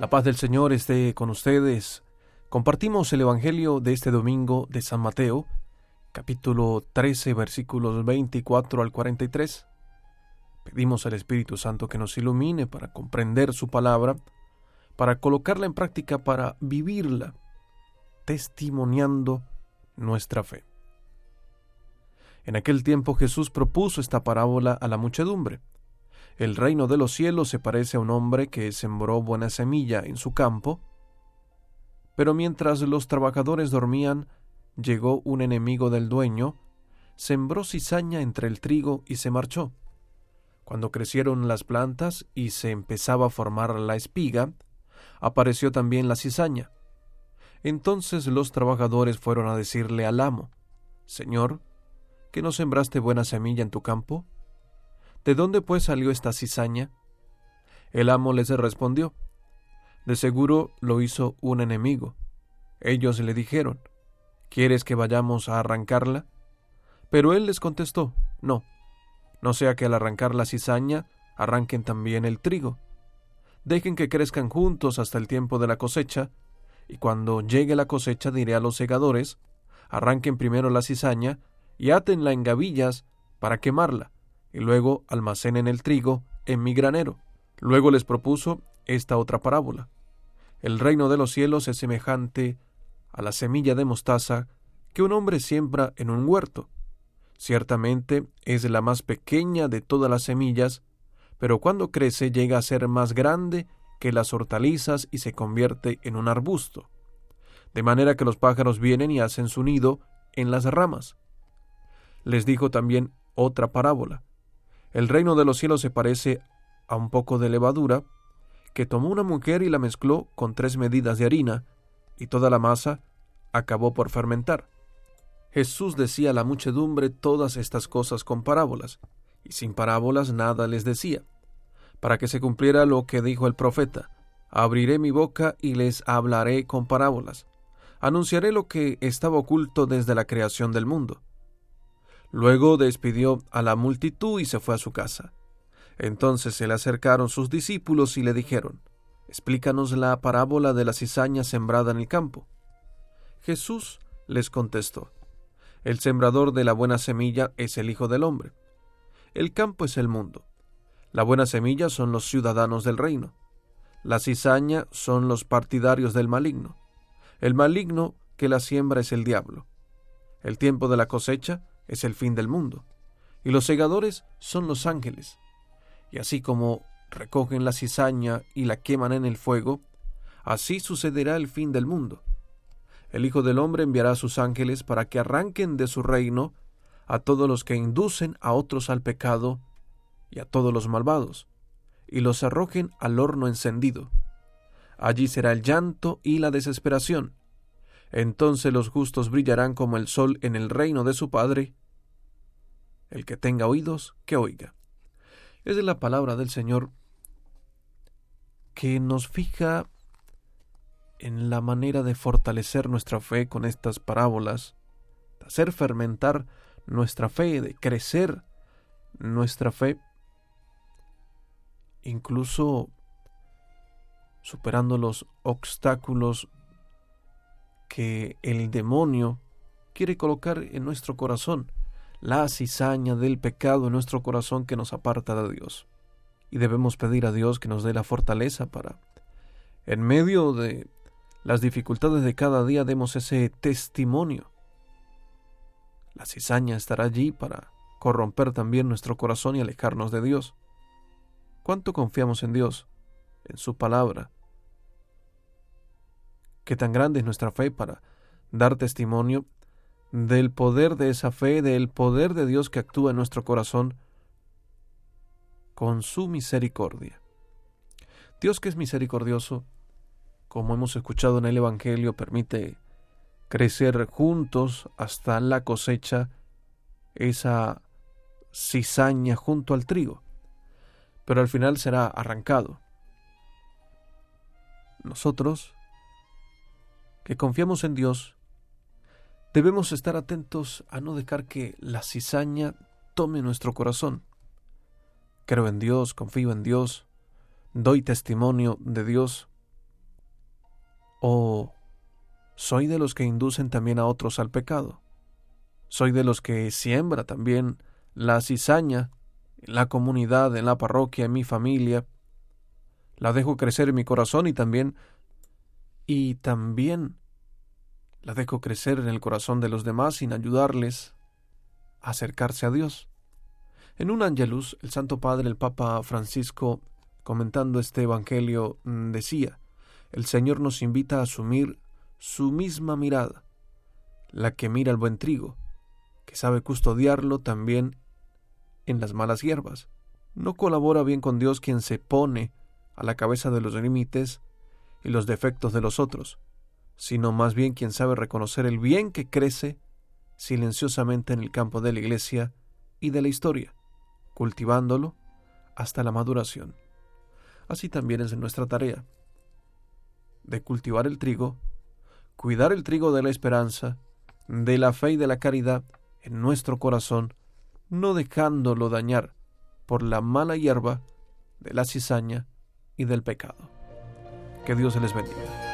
La paz del Señor esté con ustedes. Compartimos el Evangelio de este domingo de San Mateo, capítulo 13, versículos 24 al 43. Pedimos al Espíritu Santo que nos ilumine para comprender su palabra, para colocarla en práctica, para vivirla, testimoniando nuestra fe. En aquel tiempo Jesús propuso esta parábola a la muchedumbre. El reino de los cielos se parece a un hombre que sembró buena semilla en su campo, pero mientras los trabajadores dormían, llegó un enemigo del dueño, sembró cizaña entre el trigo y se marchó. Cuando crecieron las plantas y se empezaba a formar la espiga, apareció también la cizaña. Entonces los trabajadores fueron a decirle al amo, Señor, ¿que no sembraste buena semilla en tu campo? ¿De dónde pues salió esta cizaña? El amo les respondió, De seguro lo hizo un enemigo. Ellos le dijeron, ¿Quieres que vayamos a arrancarla? Pero él les contestó, No, no sea que al arrancar la cizaña arranquen también el trigo. Dejen que crezcan juntos hasta el tiempo de la cosecha, y cuando llegue la cosecha diré a los segadores, arranquen primero la cizaña y átenla en gavillas para quemarla, y luego almacenen el trigo en mi granero. Luego les propuso esta otra parábola. El reino de los cielos es semejante a la semilla de mostaza que un hombre siembra en un huerto. Ciertamente es la más pequeña de todas las semillas, pero cuando crece llega a ser más grande que las hortalizas y se convierte en un arbusto, de manera que los pájaros vienen y hacen su nido en las ramas. Les dijo también otra parábola. El reino de los cielos se parece a un poco de levadura que tomó una mujer y la mezcló con tres medidas de harina, y toda la masa acabó por fermentar. Jesús decía a la muchedumbre todas estas cosas con parábolas, y sin parábolas nada les decía, para que se cumpliera lo que dijo el profeta, abriré mi boca y les hablaré con parábolas, anunciaré lo que estaba oculto desde la creación del mundo. Luego despidió a la multitud y se fue a su casa. Entonces se le acercaron sus discípulos y le dijeron, Explícanos la parábola de la cizaña sembrada en el campo. Jesús les contestó, El sembrador de la buena semilla es el Hijo del Hombre. El campo es el mundo. La buena semilla son los ciudadanos del reino. La cizaña son los partidarios del maligno. El maligno que la siembra es el diablo. El tiempo de la cosecha es el fin del mundo, y los segadores son los ángeles. Y así como recogen la cizaña y la queman en el fuego, así sucederá el fin del mundo. El Hijo del Hombre enviará a sus ángeles para que arranquen de su reino a todos los que inducen a otros al pecado y a todos los malvados, y los arrojen al horno encendido. Allí será el llanto y la desesperación. Entonces los justos brillarán como el sol en el reino de su Padre. El que tenga oídos, que oiga. Es de la palabra del Señor que nos fija en la manera de fortalecer nuestra fe con estas parábolas, de hacer fermentar nuestra fe, de crecer nuestra fe, incluso superando los obstáculos que el demonio quiere colocar en nuestro corazón la cizaña del pecado en nuestro corazón que nos aparta de Dios. Y debemos pedir a Dios que nos dé la fortaleza para, en medio de las dificultades de cada día, demos ese testimonio. La cizaña estará allí para corromper también nuestro corazón y alejarnos de Dios. ¿Cuánto confiamos en Dios, en su palabra? ¿Qué tan grande es nuestra fe para dar testimonio del poder de esa fe, del poder de Dios que actúa en nuestro corazón con su misericordia. Dios que es misericordioso, como hemos escuchado en el Evangelio, permite crecer juntos hasta la cosecha esa cizaña junto al trigo, pero al final será arrancado. Nosotros, que confiamos en Dios, Debemos estar atentos a no dejar que la cizaña tome nuestro corazón. Creo en Dios, confío en Dios, doy testimonio de Dios, ¿O soy de los que inducen también a otros al pecado? ¿Soy de los que siembra también la cizaña en la comunidad, en la parroquia, en mi familia? La dejo crecer en mi corazón y también y también la dejo crecer en el corazón de los demás sin ayudarles a acercarse a Dios. En un Angelus, el Santo Padre, el Papa Francisco, comentando este Evangelio, mm, decía, el Señor nos invita a asumir su misma mirada, la que mira el buen trigo, que sabe custodiarlo también en las malas hierbas. No colabora bien con Dios quien se pone a la cabeza de los límites y los defectos de los otros, sino más bien quien sabe reconocer el bien que crece silenciosamente en el campo de la iglesia y de la historia, cultivándolo hasta la maduración. Así también es nuestra tarea, de cultivar el trigo, cuidar el trigo de la esperanza, de la fe y de la caridad en nuestro corazón, no dejándolo dañar por la mala hierba de la cizaña y del pecado. Que Dios les bendiga.